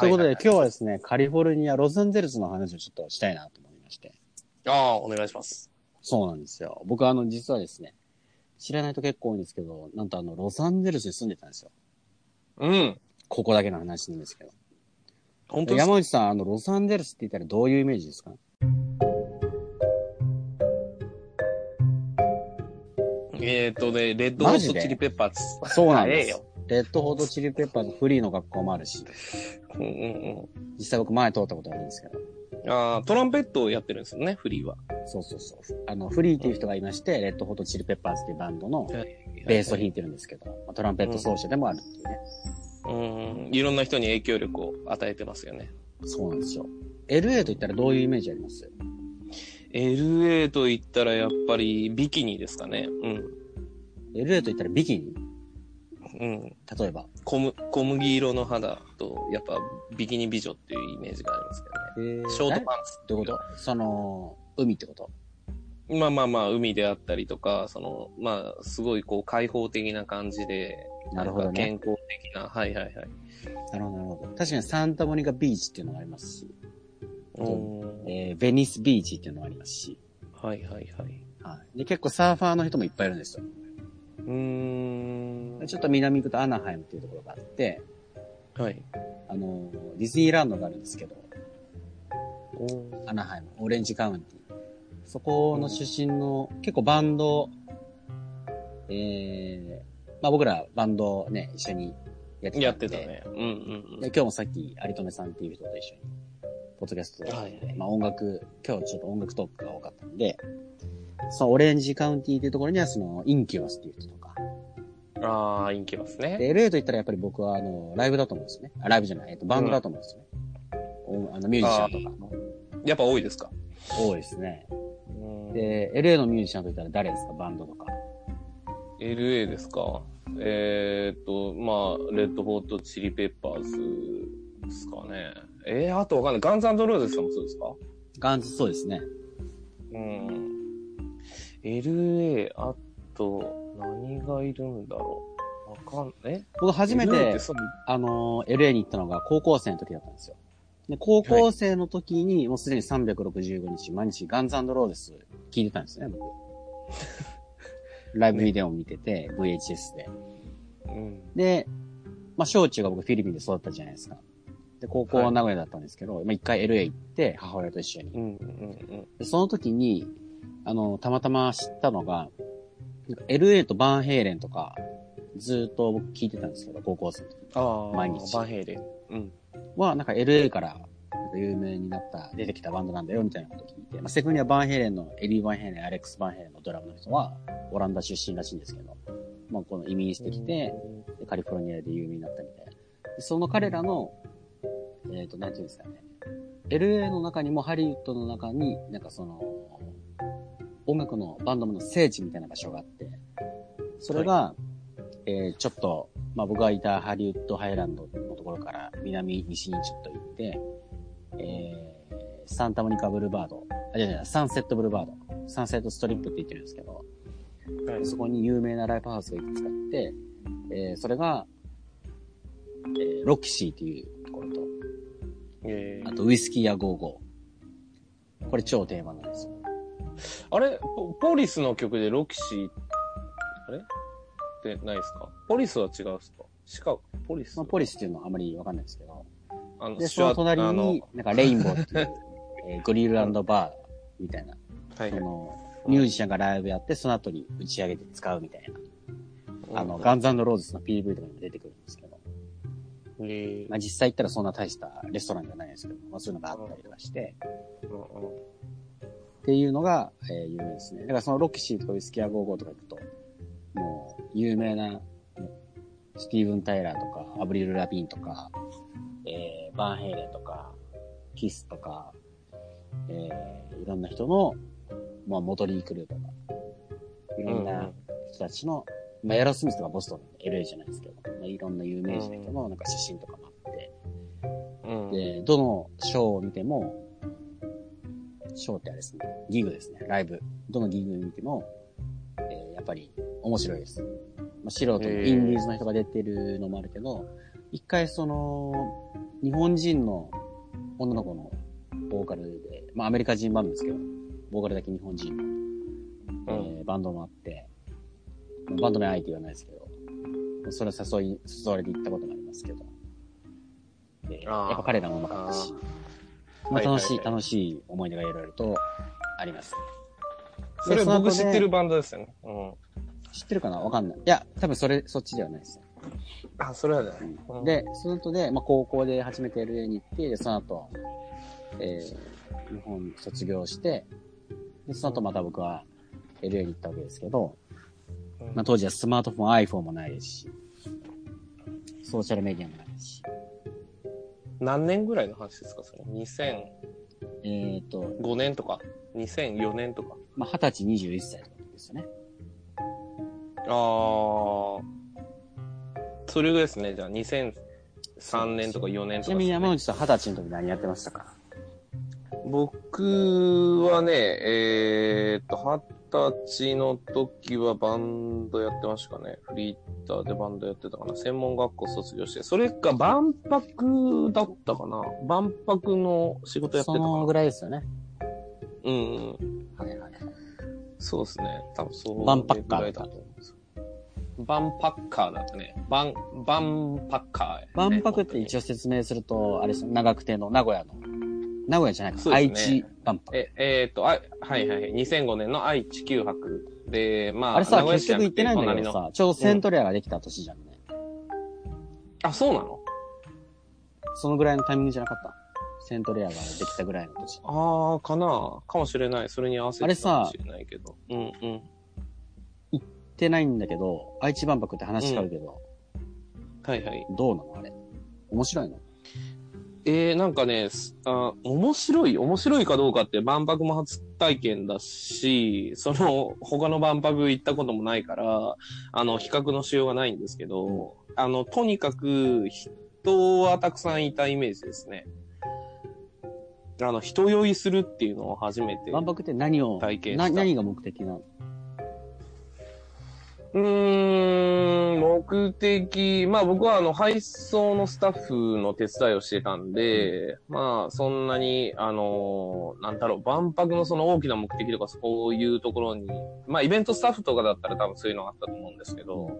ということで、は今日はですね、カリフォルニア、ロサンゼルスの話をちょっとしたいなと思いまして。ああ、お願いします。そうなんですよ。僕はあの、実はですね、知らない人結構多いんですけど、なんとあの、ロサンゼルスに住んでたんですよ。うん。ここだけの話なんですけど。本当山内さん、あの、ロサンゼルスって言ったらどういうイメージですか？えっ、ー、とね、レッドホットチリペッパーズ。そうなんで？す。ええよ。レッドホートチリペッパーズフリーの学校もあるし、うんうん実際僕前通ったことあるんですけど。うん。ああ、トランペットをやってるんですよね、フリーは。そうそうそう。あの、フリーっていう人がいまして、レッドホートチリペッパーズっていうバンドのベースを弾いてるんですけど、まあトランペット奏者でもあるっていうね。うん。いろんな人に影響力を与えてますよね。そうなんですよ。LA と言ったらどういうイメージあります？LA と言ったらやっぱりビキニですかね。うん。?LA と言ったらビキニ？うん。例えば。小む小麦色の肌と、やっぱビキニ美女っていうイメージがありますけどね。ショートパンツどういうこと？その、海ってこと？まあまあまあ、海であったりとか、その、まあ、すごいこう開放的な感じで、なるほどね健康的な、はいはいはい。なるほど、なるほど。確かにサンタモニカビーチっていうのがありますし、うんえー、ベニスビーチっていうのもありますし、はいはいはい。はい。で、結構サーファーの人もいっぱいいるんですよ。うーん。ちょっと南行くとアナハイムっていうところがあって、はい。あの、ディズニーランドがあるんですけど、アナハイム、オレンジカウンティ。そこの出身の、結構バンド、えー、まあ僕らバンドね、一緒にやってたんでやってたね。うんうんで、今日もさっき、有留さんっていう人と一緒に、ポッドキャストで、はいはいまあ音楽、今日ちょっと音楽トークが多かったんで、そのオレンジカウンティっていうところには、その、インキュバスっていう人とか、うん。ああ、インキますね。で、LA と言ったらやっぱり僕は、あの、ライブだと思うんですよね。あ、ライブじゃない、えっと、バンドだと思うんですよね。おあの、ミュージシャンとかもやっぱ多いですか多いですね。うんで、LA のミュージシャンと言ったら誰ですかバンドとか。LA ですか？えー、っと、まあ、レッドホットチリペッパーズですかね。えー、あとわかんない。ガンズローゼスさんもそうですか？ガンズそうですね。うん。LA、あと、何がいるんだろう。わかん、え？僕初め LA てって、そのあの、LA に行ったのが高校生の時だったんですよ。で、高校生の時に、もうすでに365日、毎日ガンズローゼス聞いてたんですね、僕。ライブビデオを見てて、VHS で。うん。で、まあ、小中が僕フィリピンで育ったじゃないですか。で、高校は名古屋だったんですけど、まあ、一回 LA 行って、母親と一緒に。うん。で、その時に、あの、たまたま知ったのが、LA とバンヘイレンとか、ずーっと僕聞いてたんですけど、高校生の時毎日バンヘイレン。うん。は、なんか LA から、有名になった、出てきたバンドなんだよ、みたいなこと聞いて、まあ、セフにはバンヘイレンの、エリー・バンヘイレン、アレックス・バンヘイレンのドラムの人は、オランダ出身らしいんですけど、まあ、この移民してきて、でカリフォルニアで有名になったみたいな。でその彼らの、えっ、と、なんていうんですかね。LA の中にもハリウッドの中に、なんかその、音楽のバンドの聖地みたいな場所があって、それが、えーちょっと、まあ僕がいたハリウッドハイランドのところから南、西にちょっと行って、えーサンタモニカブルーバード、あ、じゃじゃサンセットブルーバード、サンセットストリップって言ってるんですけど、はいそこに有名なライブハウスがいくつかあって、えーそれが、えーロキシーっていうところと、えーあとウイスキーやゴーゴー。これ超定番なんですよ。あれポ、ポリスの曲でロキシー、あれ？ってないですか？ポリスは違うっすか？シカゴ、ポリス？まあ、ポリスっていうのはあまりわかんないですけど、あので、その隣に、なんかレインボーっていう、えーグリルバーみたいな、はい。その、ミュージシャンがライブやって、その後に打ち上げて使うみたいな、あの、ガンズローズの PV とかにも出てくるんですけど、えー。まあ実際行ったらそんな大したレストランじゃないですけど、まあそういうのがあったりとかして、っていうのが、えー有名ですね。だからそのロキシーとかウイスキーアゴーゴーとか行くと、もう、有名な、スティーブン・タイラーとか、アブリル・ラビーンとか、えー、バンヘイレンとか、キスとか、えー、いろんな人の、まあ、モトリー・クルーとか、いろんな人たちの、まあ、エアロスミスとかボストン、LA じゃないですけど、まあ、いろんな有名人の人のなんか写真とかもあって、うん。で、どのショーを見ても、ショーってあれですね、ギグですね、ライブ。どのギグ見ても、えーやっぱり面白いです。まあ、素人インディーズの人が出てるのもあるけど、一回その、日本人の女の子のボーカルで、まあアメリカ人バンドですけど、ボーカルだけ日本人の、うん。えーバンドもあって、バンド名相手言わないですけど、それを誘い、誘われて行ったこともありますけど、でやっぱ彼らもうまかったし、まあ楽しい、はい楽しい思い出がいろいろとあります。それ僕知ってるバンドですよね。うん。知ってるかな？わかんない。いや、多分それ、そっちではないですよ。あ、それはね。うんで、その後で、まあ、高校で初めて LA に行って、でその後、えー、日本卒業して、で、その後また僕は LA に行ったわけですけど、うんまあ、当時はスマートフォン、iPhone もないですし、ソーシャルメディアもないですし、何年ぐらいの話ですかそれ？2005えっ、と、年とか ?2004 年とか？まあ、20歳21歳の時ですよね。あー。それぐらいですね。じゃあ2003年とか4年とかちなみに山内さん20歳の時何やってましたか？僕はね、えーっと、歳の時はバンドやってましたかね。フリーターでバンドやってたかな。専門学校卒業して。それか万博だったかな。万博の仕事やってたかな。そのぐらいですよね。うんうん。はいはいはい。そうですね。多分そう。バンパッカーぐらいだと思うんですバンパッカーだったね。バン、バンパッカーやね、万博って一応。応説明すると、あれですよ、長久手の名古屋の、名古屋じゃないか、ね愛知え、えーっと、あ、はいはいはい。2005年の愛・地球博で、まあ、あれさ、結局行ってないんだけどさ、ちょうどセントレアができた年じゃんね。あ、そうなの？そのぐらいのタイミングじゃなかった？セントレアができたぐらいの年。ああ、かなかもしれない。それに合わせてかもしれないけど。うんうん。行ってないんだけど、愛知万博って話変わるけど、はいはい。どうなの？あれ。面白いの？えー、なんかね、すあ面白い、面白いかどうかって万博も初体験だし、その、他の万博行ったこともないから、あの、比較のしようがないんですけど、あの、とにかく、人はたくさんいたイメージですね。あの、人酔いするっていうのを初めて。万博って何を、な体験何が目的なの？うーん、目的、まあ僕はあの配送のスタッフの手伝いをしてたんで、まあそんなに、あの、なんだろう、万博のその大きな目的とかそういうところに、まあイベントスタッフとかだったら多分そういうのがあったと思うんですけど、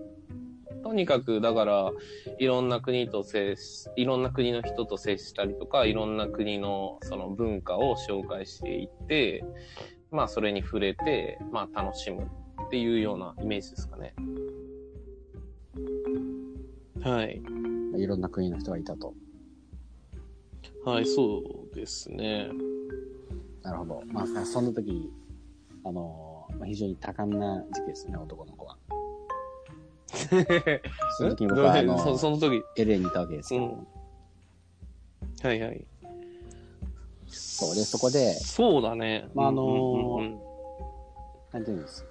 とにかくだから、いろんな国と接し、いろんな国の人と接したりとか、いろんな国のその文化を紹介していって、まあそれに触れて、まあ楽しむっていうようなイメージですかね。はい。いろんな国の人がいたと。はい、そうですね。なるほど。まあ、その時、あの、まあ、非常に多感な時期ですね、男の子は。その時に僕は、あの、そその時？LA にいたわけですけど、うん。はいはい。そうでそこでそうだね。まああのーうんうんうんなんていうんです？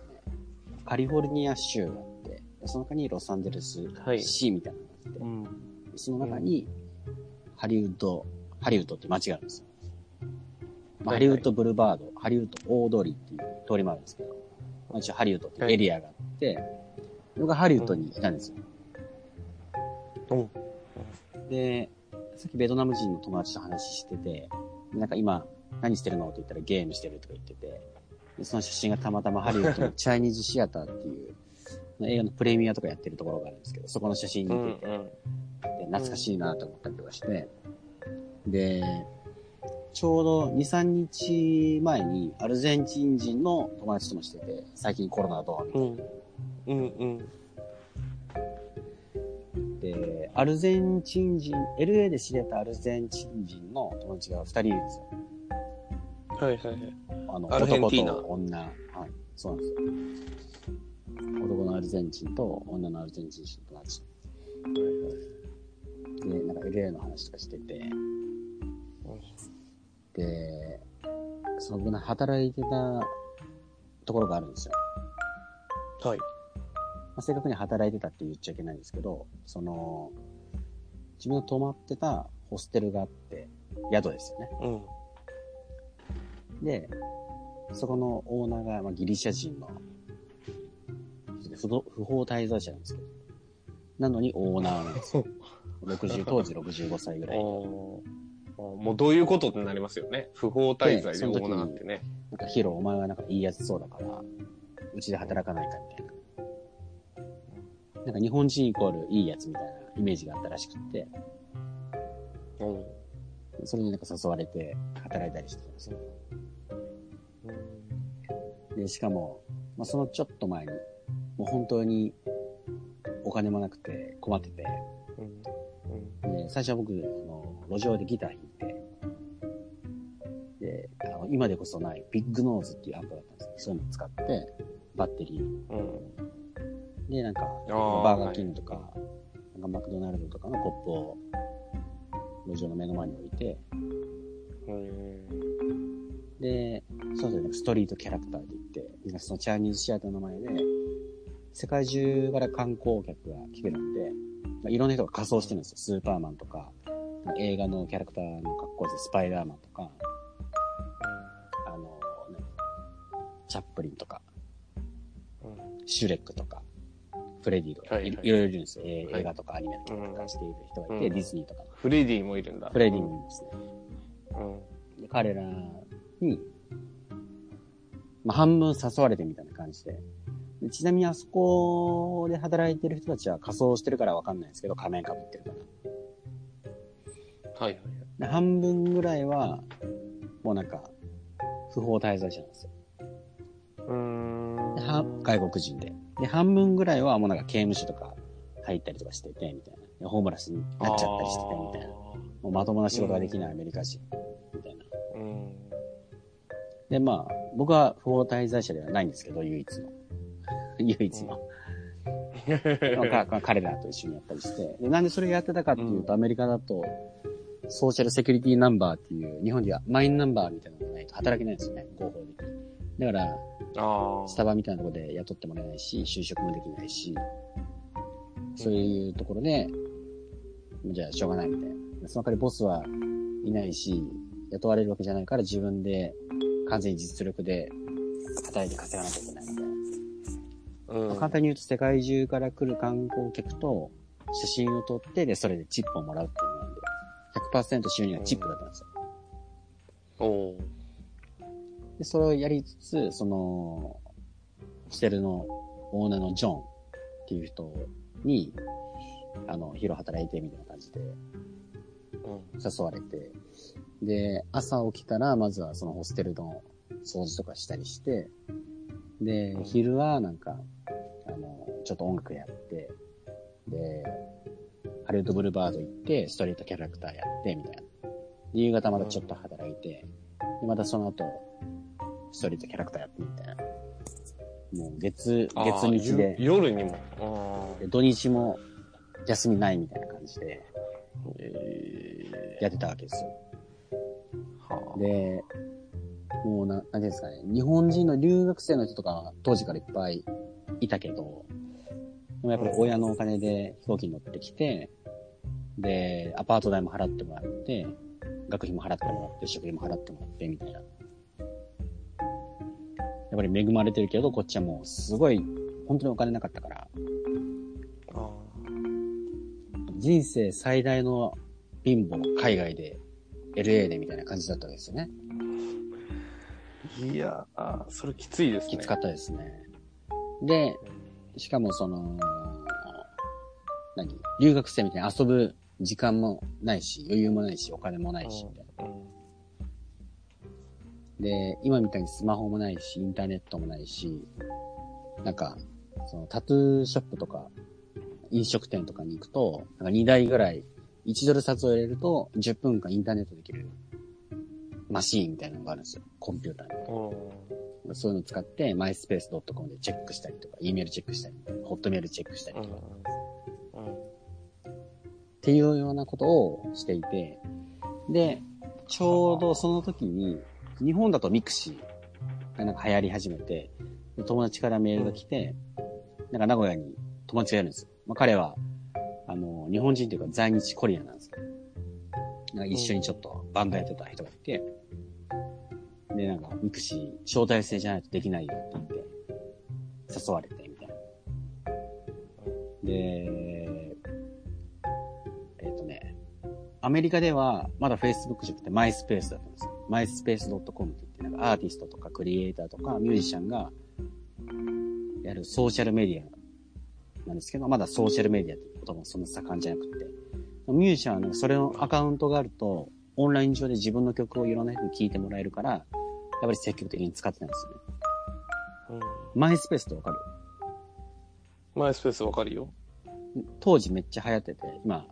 カリフォルニア州があって、でその中にロサンゼルスはい市みたいなのがあって、うん。でその中に、ハリウッド、ハリウッドって街があるんですよ。まあハはいはいリウッドブルバード、ハリウッド大通りっていう通りもあるんですけど、まあ、一応ハリウッドっていうエリアがあって、僕がハリウッドにいたんですよ。うんで、さっきベトナム人の友達と話してて、なんか今何してるの？って言ったらゲームしてるとか言ってて、でその写真がたまたまハリウッドの チャイニーズシアターっていう、映画のプレミアとかやってるところがあるんですけど、そこの写真うん見てて、で懐かしいなと思ったりとかして、で、ちょうど2、3日前にアルゼンチン人の友達ともしてて、最近コロナどうみたいなうん。うんうん。で、アルゼンチン人、LA で知り合ったアルゼンチン人の友達が二人いるんですよ。はいはいはい。あの、アルゼンティーナ男と女。はい。そうなんですよ。男のアルゼンチンと女のアルゼンチン人の友達。で、なんか LA の話とかしてて、で、その働いてたところがあるんですよ。はい。まあ、正確に働いてたって言っちゃいけないんですけど、その、自分が泊まってたホステルがあって、宿ですよね。うん。で、そこのオーナーが、まあ、ギリシャ人の不動不法滞在者なんですけど、なのにオーナーなんですよ。60、当時65歳ぐらい。もうどういうことってなりますよね。不法滞在でオーナーってね。なんかヒロ、お前はなんかいいやつそうだから、うちで働かないかみたいな。なんか日本人イコールいいやつみたいなイメージがあったらしくって、うんそれになんか誘われて働いたりしてたんですよ。で、しかも、まあ、そのちょっと前に、もう本当にお金もなくて困ってて、うん。で、最初は僕、あの、路上でギター弾いて、で、あの今でこそないビッグノーズっていうアンプだったんですけど、そういうのを使って、バッテリー、うん。で、なんか、バーガーキングとか、なんかマクドナルドとかのコップを路上の目の前に置いて、うんで、そうですね、ストリートキャラクターでなそのチャイニーズシアターの前で、世界中から観光客が来てるんで、まあ、いろんな人が仮装してるんですよ。スーパーマンとか、映画のキャラクターの格好でスパイダーマンとか、あの、ね、チャップリンとか、シュレックとか、フレディとか、はいはいいろいろいるんですよ。はい映画とかアニメのキャラクターしている人がいて、うんディズニーとか。フレディもいるんだ。フレディもいるんですね。うん。で彼らに、まあ、半分誘われてみたいな感じで。でちなみにあそこで働いてる人たちは仮装してるからわかんないんですけど、仮面被ってるから。はいはい。で半分ぐらいは、もうなんか、不法滞在者なんですよ。うーんでは外国人で。で、半分ぐらいはもうなんか刑務所とか入ったりとかしてて、みたいな。でホームレスになっちゃったりしてて、みたいな。もうまともな仕事ができないアメリカ人、うん。で、まあ、僕は不法滞在者ではないんですけど、唯一の。唯一の。かか彼らと一緒にやったりして。で、なんでそれやってたかっていうと、アメリカだと、ソーシャルセキュリティナンバーっていう、日本ではマインナンバーみたいなのがないと働けないんですよね、合法的に。だから。スタバみたいなところで雇ってもらえないし、就職もできないし、そういうところで、じゃあしょうがないみたいな。その代わりボスはいないし、雇われるわけじゃないから自分で完全に実力で働いて稼がなきゃいけないみたいな。うん。簡単に言うと世界中から来る観光客と写真を撮って、で、それでチップをもらうっていうのなんで、100%収入がチップだったんですよ。おーで、それをやりつつ、その、ホステルのオーナーのジョンっていう人に、あの、昼働いてみたいな感じでうん。誘われて、で、朝起きたら、まずはそのホステルの掃除とかしたりして、で、昼はなんか、あの、ちょっと音楽やって、で、ハリウッドブルーバード行って、ストリートキャラクターやって、みたいな。で夕方またちょっと働いて、で、またその後、ストリートキャラクターやってみたいな。もう月、月日で、ゆ夜にも。あで土日も休みないみたいな感じでやってたわけですよ。ーはあで、もうな、なんていうんですかね、日本人の留学生の人とか当時からいっぱいいたけど、でもやっぱり親のお金で飛行機に乗ってきて、で、アパート代も払ってもらって、学費も払ってもらって、食費も払ってもらって、みたいな。やっぱり恵まれてるけど、こっちはもうすごい、本当にお金なかったから、あ人生最大の貧乏、海外で、LA でみたいな感じだったわけですよね。ーいやー、それきついですね。きつかったですね。で、しかもその、何留学生みたいに遊ぶ時間もないし、余裕もないし、お金もないし、みたいな。うんで、今みたいにスマホもないし、インターネットもないし、なんか、そのタトゥーショップとか、飲食店とかに行くと、なんか2台ぐらい、1ドル札を入れると、10分間インターネットできるマシーンみたいなのがあるんですよ。コンピューターに。うんそういうのを使って、マイスペース .com でチェックしたりとか、E メールチェックしたり、ホットメールチェックしたりとか、っていうようなことをしていて、で、ちょうどその時に、日本だとミクシーがなんか流行り始めて、で友達からメールが来て、なんか名古屋に友達がいるんですよ。まあ、彼は、あの、日本人というか在日コリアンなんですけど、なんか一緒にちょっとバンドやってた人がいて、で、なんかミクシー招待制じゃないとできないよって言って、誘われてみたいな。で、えっ、とねアメリカではまだ Facebook じゃなくて MySpace だったんですよ。myspace.com って言って、なんかアーティストとかクリエイターとかミュージシャンがやるソーシャルメディアなんですけど、まだソーシャルメディアって言葉もそんな盛んじゃなくて、ミュージシャンはね、それのアカウントがあると、オンライン上で自分の曲をいろんな人に聴いてもらえるから、やっぱり積極的に使ってたんですよね。マイスペースってわかる？マイスペースわかるよ。当時めっちゃ流行ってて、今、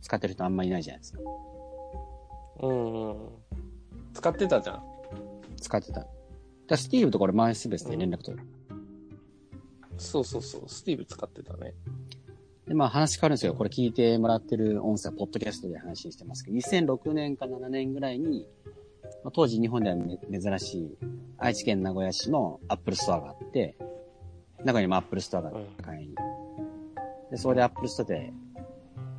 使ってる人あんまいないじゃないですか。うんうん。使ってたじゃん。使ってた。だスティーブとこれマイスペースで連絡取る。そうそうそう。スティーブ使ってたね。で、まあ話変わるんですけど、これ聞いてもらってる音声はポッドキャストで配信してますけど、2006年か7年ぐらいに、まあ、当時日本ではめ珍しい愛知県名古屋市のアップルストアがあって、名古屋にもアップルストアが栄に。で、それでアップルストアで、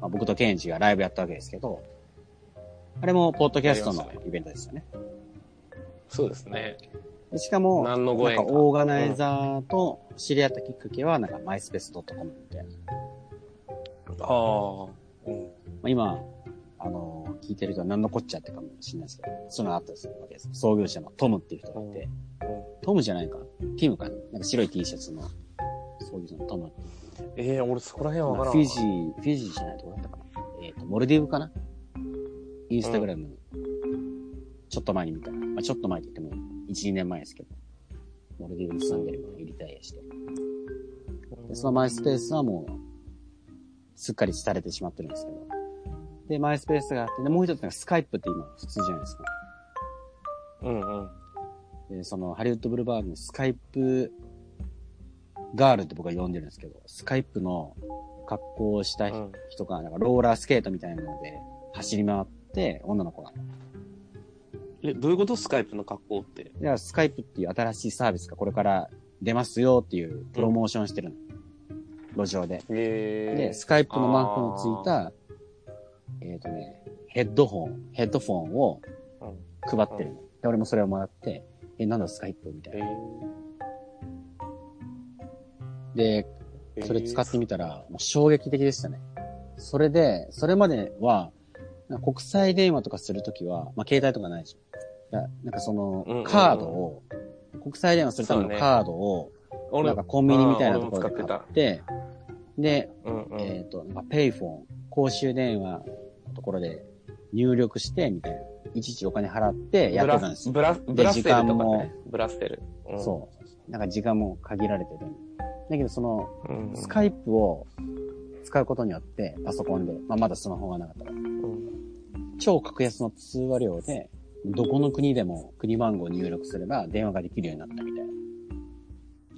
まあ、僕とケンジがライブやったわけですけど、あれもポッドキャストのイベントですよね。そうですね。でしかも、何のご縁かなんかオーガナイザーと知り合ったきっかけは、なんか myspace.com みたいな。ああ。うん。まあ、今、あの聞いてる人は何のこっちゃってかもしれないですけど、そういうのがあったりするわけです。創業者のトムっていう人がいて、トムじゃないかティムかななんか白い T シャツの創業者のトムっていう。ええ俺そこら辺わからんわ。フィジー、フィジーじゃないとこだったかなえっ、と、モルディブかな？インスタグラム、ちょっと前に見た。まあ、ちょっと前って言っても、1、2年前ですけど、モルディブに住んでるのにリタイアして。で、そのマイスペースはもう、すっかり廃れてしまってるんですけど。で、マイスペースがあって、で、もう一つなんかスカイプって今普通じゃないですか。うんうん。で、その、ハリウッドブルーバーグのスカイプガールって僕は呼んでるんですけど、スカイプの格好をしたうん人が、なんかローラースケートみたいなので走り回って、女の子が。え、どういうこと？スカイプの格好って。で、スカイプっていう新しいサービスがこれから出ますよっていうプロモーションしてるの。路上で。ええで、スカイプのマークのついた、えっ、とね、ヘッドホン、ヘッドフォンをうん配ってるの。で、俺もそれをもらって、え、なんだスカイプみたいえな。で、えそれ使ってみたら、もう衝撃的でしたね。それで、それまでは、国際電話とかするときは、まあ、携帯とかないでしょ。だなんかそのカードを、国際電話するためのカードを、俺なんかコンビニみたいなところで買って、で。えっ、と、なんかペイフォン、公衆電話のところで入力して、みたいな。いちいちお金払ってやってたんですよ。ブラ、ブラステルとか時間もね。ブラステル。うんそう。なんか時間も限られてて。だけどその、うん。スカイプを使うことによって、パソコンで、まあ、まだスマホがなかったから、うん超格安の通話料で、どこの国でも国番号を入力すれば電話ができるようになったみたいな。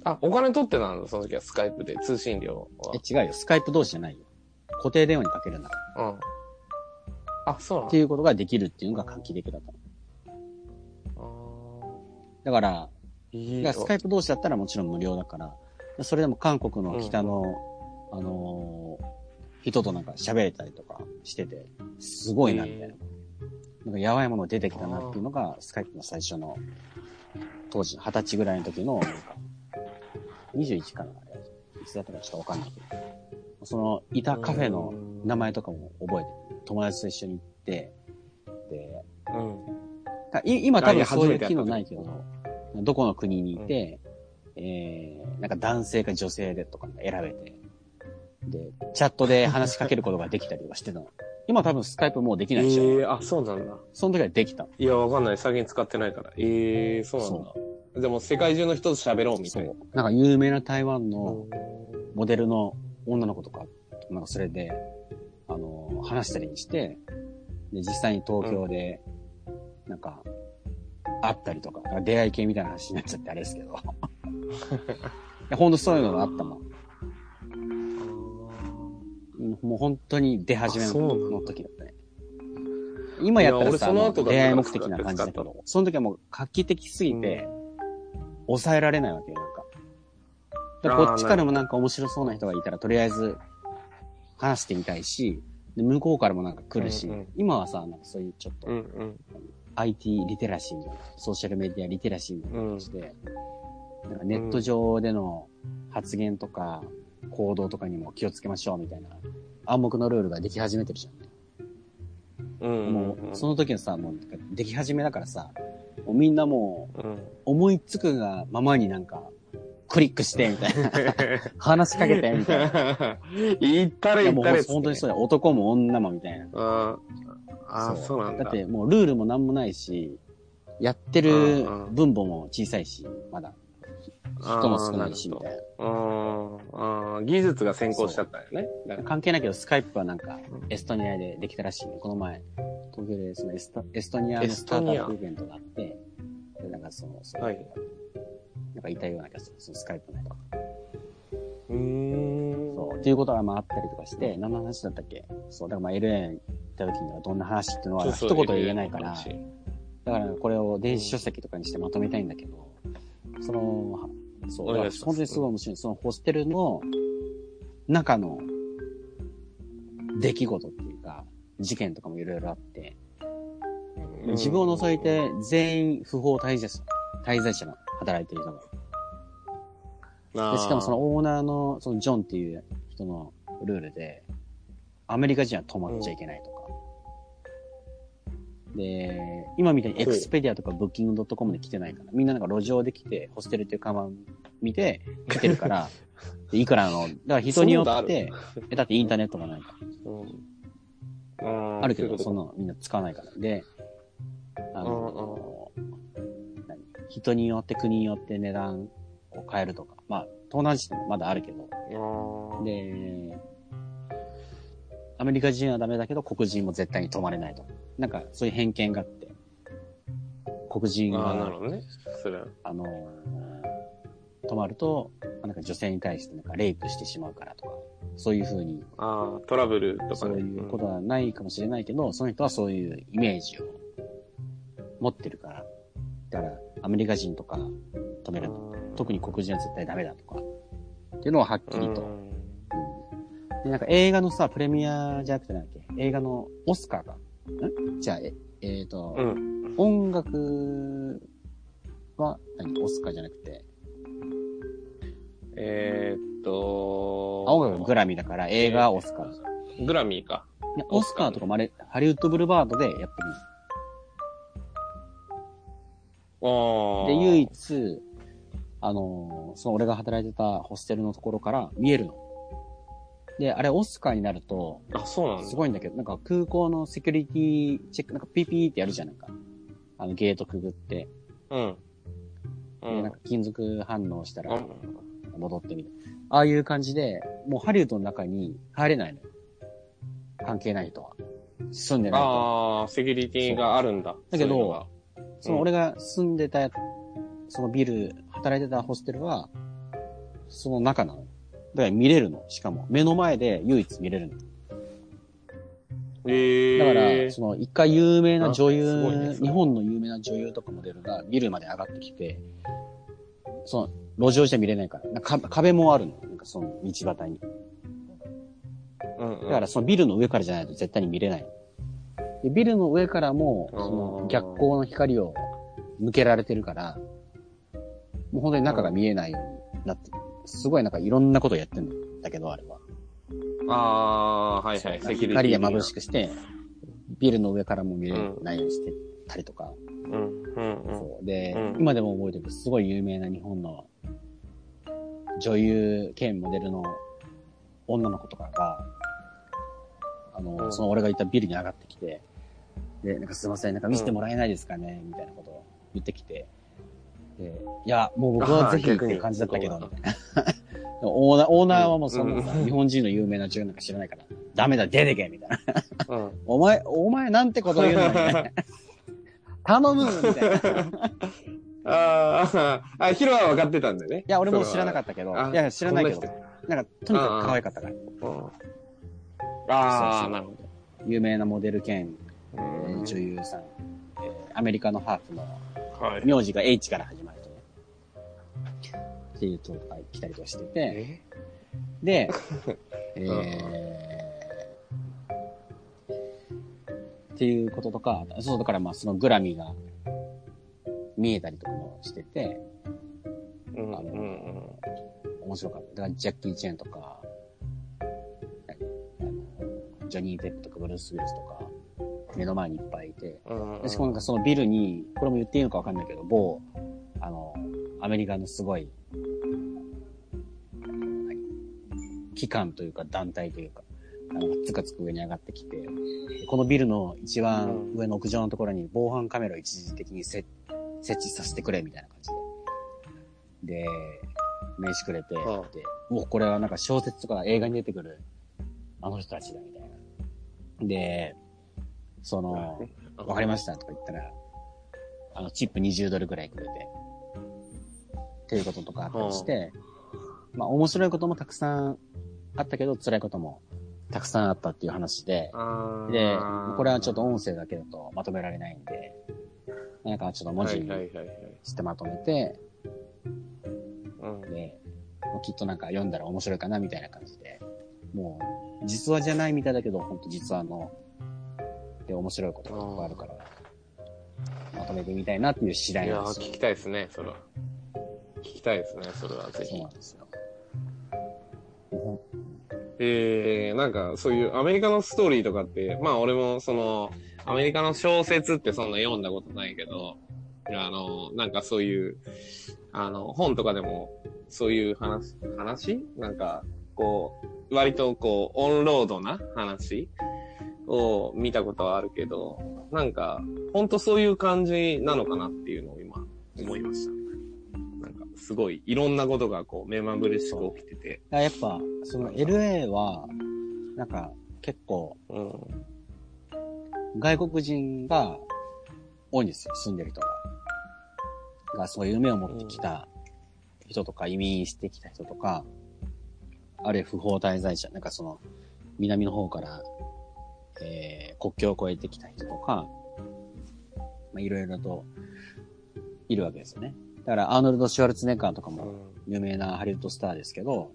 あ、お金取ってたんだ、その時はスカイプで通信料はえ、。違うよ。スカイプ同士じゃないよ。固定電話にかけるんだから。うん。あ、そうなの？っていうことができるっていうのが画期的だったの。だから、いいだからスカイプ同士だったらもちろん無料だから、それでも韓国の北の、あのー人となんか喋れたりとかしてて、すごいな、みたいな。なんかやばいもの出てきたなっていうのが、スカイプの最初の、当時、二十歳ぐらいの時の、なんか、21かな、あれ。いつだったかちょっとわかんないけど。その、いたカフェの名前とかも覚えてる、友達と一緒に行って、で、うん。今多分そういう機能ないけど、どこの国にいて、えー、なんか男性か女性でとか選べて、で、チャットで話しかけることができたりはしてたの。今多分スカイプもうできないでしょ。ええあ、そうなんだ。その時はできたの。いや、わかんない。最近使ってないから。ええそうなんだ。でも世界中の人と喋ろうみたいな。そう。なんか有名な台湾のうんモデルの女の子とか、なんかそれで、あの、話したりして、で、実際に東京で、なんか、会ったりとか、なんか出会い系みたいな話になっちゃってあれですけど。いや、ほんとそういうのがあったもん。うんもう本当に出始めの時だったね。今やったらさ、出会い目的な感じだけど、その時はもう画期的すぎて、抑えられないわけよ、なんか。こっちからもなんか面白そうな人がいたら、とりあえず話してみたいし、で向こうからもなんか来るし、うんうん今はさ、なんかそういうちょっとうんうん。IT リテラシーみたいな、ソーシャルメディアリテラシーみたいな形で、なんかネット上での発言とか行動とかにも気をつけましょうみたいな暗黙のルールができ始めてるじゃんね。うん。もう、その時のさ、もう、でき始めだからさ、もうみんなもう、うん。思いつくがままになんか、クリックして、みたいな。話しかけて、みたいな。言ったらいやもう言ったらっつって本当にそうだよ。男も女もみたいな。ああ、そそうなんだ。だってもうルールもなんもないし、やってるうんうん分母も小さいし、まだ。人も少ないし、みたいな。技術が先行しちゃったよね。関係ないけど、スカイプはなんかう、んエストニアでできたらしいね。この前、東京でそのエストエストニアのスタートアップイベントがあって、でなんかその、そうはいなんかいたような気がする。そのスカイプの人が。うーん。そう。っていうことがまああったりとかして、何の話だったっけ？そう。だからまあ LA 行った時にはどんな話っていうのは一言で言えないから、だからこれを電子書籍とかにしてまとめたいんだけど、その、そう、本当にすごい面白い。そのホステルの中の出来事っていうか、事件とかもいろいろあって、うん自分を除いて全員不法滞在者、滞在者が働いてる人が。で、しかもそのオーナーの、そのジョンっていう人のルールで、アメリカ人は泊まっちゃいけないとか。で、今みたいにエクスペディアとかブッキングドットコムで来てないから、みんななんか路上で来て、ホステルっていう看板見て来てるから、でいくらの、だから人によって、え、だってインターネットがないから。うん。あるけど、そそういうのみんな使わないから。で、あの、何？人によって国によって値段を変えるとか。まあ、東南アジアもまだあるけど。で、アメリカ人はダメだけど黒人も絶対に泊まれないとか。なんか、そういう偏見があって。黒人ああ、なるが、ほどね。それは。あの、泊まると、なんか女性に対してなんかレイプしてしまうからとか。そういう風にああ、トラブルとかね。そういうことはないかもしれないけど、その人はそういうイメージを持ってるから。だから、アメリカ人とか止めるの。特に黒人は絶対ダメだとか。っていうのをはっきりと。うんうんで、なんか映画のさ、プレミアじゃなくてなんだっけ？映画のオスカーが。ん？じゃあ、え、えっ、と、うん。音楽は何？オスカーじゃなくて、えーっと、あ音楽がグラミーだから映画はオスカー。グラミーか。いやオスカーとかもあれ、ハリウッドブルーバードでやってるああ。で、唯一、あのーその俺が働いてたホステルのところから見えるの。で、あれオスカーになると、あ、そうなんだ。すごいんだけど、なんか空港のセキュリティチェック、なんかピーピーってやるじゃん、なんか。あのゲートくぐって、うん。うで、ん。なんか金属反応したらうん戻ってみる。ああいう感じで、もうハリウッドの中に入れないのよ。関係ない人は。住んでないと。ああ、セキュリティがあるんだ。だけどそうその俺が住んでた、そのビル、働いてたホステルは、その中なの。だから見れるの。しかも、目の前で唯一見れるの。ええだから、ー。その一回有名な女優、それ日本の有名な女優とかモデルがビルまで上がってきて、その、路上じゃ見れないから。か壁もあるの。なんかその道端に。うんうんだからそのビルの上からじゃないと絶対に見れない。でビルの上からも、そあのー逆光の光を向けられてるから、もう本当に中が見えないようになって、すごいなんかいろんなことやってんだけど、あれは。ああー、はいはい。セキュリティ。光で眩しくして、ビルの上からも見れないようにしてたりとか。うん、うん、うん。そうで、うん今でも覚えてるすごい有名な日本の女優兼モデルの女の子とかが、あの、うんその俺がいたビルに上がってきて、で、なんかすいません、なんか見せてもらえないですかね、みたいなことを言ってきて、で、いや、もう僕はぜひっていう感じだったけど、みたいな。オーナー、オーナーはもうそのさ、うん日本人の有名な女優なんか知らないから、ダメだ、出てけみたいな。うん。お前、お前なんてこと言うのみたいな。頼むみたいな。い ああ、あ、ヒロは分かってたんだよね。や、俺も知らなかっったけど、あいや、知らないけどな、なんか、とにかく可愛かったから。ああ、なるほ有名なモデル兼、女優さん、えーアメリカのハーフのはい。名字が H から始まる。っていうとか来たりとかしてて、え？で、えうんー、っていうこととか、そう、だからまあそのグラミーが見えたりとかもしてて、うん、あの。面白かった。だからジャッキー・チェンとか、ジョニー・デップとかブルース・ウィルスとか、目の前にいっぱいいて、うんでしかもなんかそのビルに、これも言っていいのかわかんないけど、某、あの、アメリカのすごい、機関というか団体というか、あの、つかつく上に上がってきて、このビルの一番上の屋上のところに防犯カメラを一時的にせ設置させてくれみたいな感じで。で、名刺くれて、うんで、もうこれはなんか小説とか映画に出てくるあの人たちだみたいな。で、その、わかりましたとか言ったら、あの、チップ20ドルぐらいくれて、っていうこととかあったりして、まあ面白いこともたくさんあったけど、辛いこともたくさんあったっていう話で、で、これはちょっと音声だけだとまとめられないんで、なんかちょっと文字に。してまとめて、うんで、きっとなんか読んだら面白いかなみたいな感じで、もう、実話じゃないみたいだけど、本当実話の、で面白いことがいっぱいあるから、まとめてみたいなっていう次第なんですよ。聞きたいですね、それは。聞きたいですね、それはぜひそうなん。ですよ。もえー、なんかそういうアメリカのストーリーとかって、まあ俺もその、アメリカの小説ってそんな読んだことないけど、あの、なんかそういう、あの、本とかでも、そういう話、話？なんか、こう、割とこう、オンロードな話？を見たことはあるけど、なんか、ほんとそういう感じなのかなっていうのを今、思いました。すごい、いろんなことがこう、目まぐるしく起きてて、うやっぱ、その LA は、なんか結構うん。外国人が多いんですよ、住んでる人が。が、そういう夢を持ってきた人とか、移民してきた人とか、あるいは不法滞在者、なんかその、南の方から、えー、国境を越えてきた人とか、まあ、いろいろと、いるわけですよね。だから、アーノルド・シュワルツェネッガーとかも、有名なハリウッドスターですけど、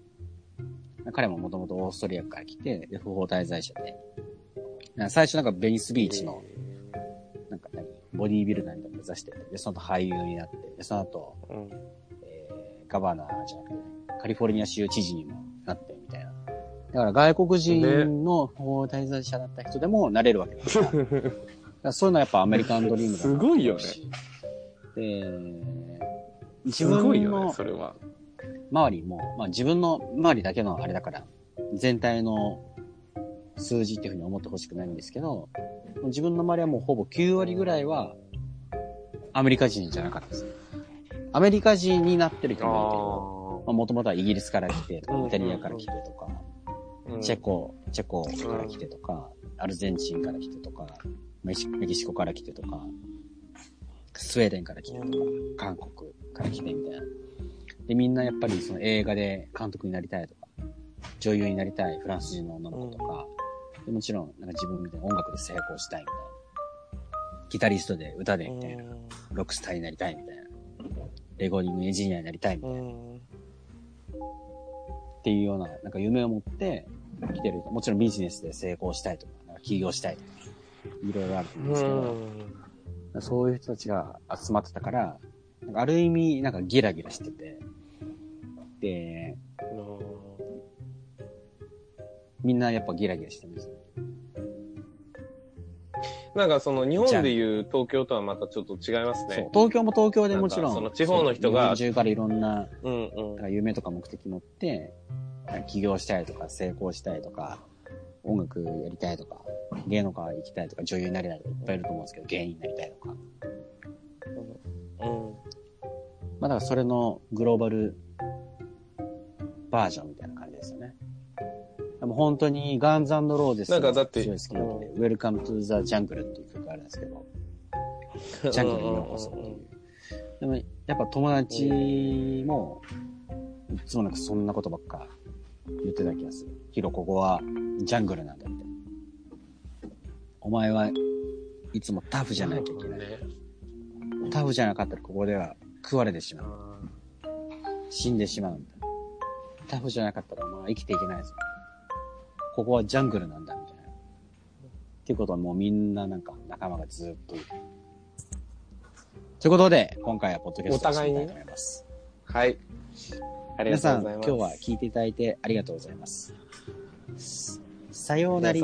彼ももともとオーストリアから来て、で、不法滞在者で。最初なんかベニスビーチの、なんか何、ボディービルダーみたいなの目指してて、で、その後俳優になって、で、その後、うん。えー、ガバナーじゃなくて、カリフォルニア州知事にもなって、みたいな。だから外国人の不法滞在者だった人でもなれるわけだから。だからそういうのはやっぱアメリカンドリームだなすごいよねで、自すごいよ分のね、それは。周りも、まあ自分の周りだけのあれだから、全体の数字っていうふうに思ってほしくないんですけど、自分の周りはもうほぼ9割ぐらいは、アメリカ人じゃなかったです。アメリカ人になってる人もいるけど、まあもともとはイギリスから来てとか、うんイタリアから来てとか、うんチェコ、チェコから来てとか、アルゼンチンから来てとか、メキシコから来てとか、スウェーデンから来てとか、韓国から来てみたいな。で、みんなやっぱりその映画で監督になりたいとか、女優になりたいフランス人の女の子とか、でもちろんなんか自分みたいな音楽で成功したいみたいな。ギタリストで歌でみたいな。ロックスターになりたいみたいな。レコーディングエンジニアになりたいみたいな。うん。っていうような、なんか夢を持って来てる。もちろんビジネスで成功したいとか、なんか起業したいとか、いろいろあると思うんですけど、そういう人たちが集まってたから、なんかある意味、なんかギラギラしてて、で、みんなやっぱギラギラしてるんですよ。なんかその日本でいう東京とはまたちょっと違いますね。。東京も東京でもちろん、その地方の人が中からいろんな、うんうん夢とか目的持って、起業したいとか、成功したいとか、音楽やりたいとか、芸能界行きたいとか、女優になりたいとかいっぱいいると思うんですけど、芸人になりたいとか。うん。まあだからそれのグローバルバージョンみたいな感じですよね。でも本当にガンズローゼスなんかだってすごい好きなので、Welcome to the Jungle っていう曲があるんですけど、ジャングルにようこそっていう。でもやっぱ友達も、いつもなんかそんなことばっか言ってた気がする。ヒロ、ここはジャングルなんだって。お前はいつもタフじゃなきゃいけない。ねタフじゃなかったらここでは食われてしまう。死んでしまうんだ。タフじゃなかったらお前は生きていけないぞ。ここはジャングルなんだ、みたいな。っていうことはもうみんななんか仲間がずっといる。ということで、今回はポッドキャストをしたいと思います。はい。あり皆さ、がとうんございます。今日は聞いていただいてありがとうございます。さようなり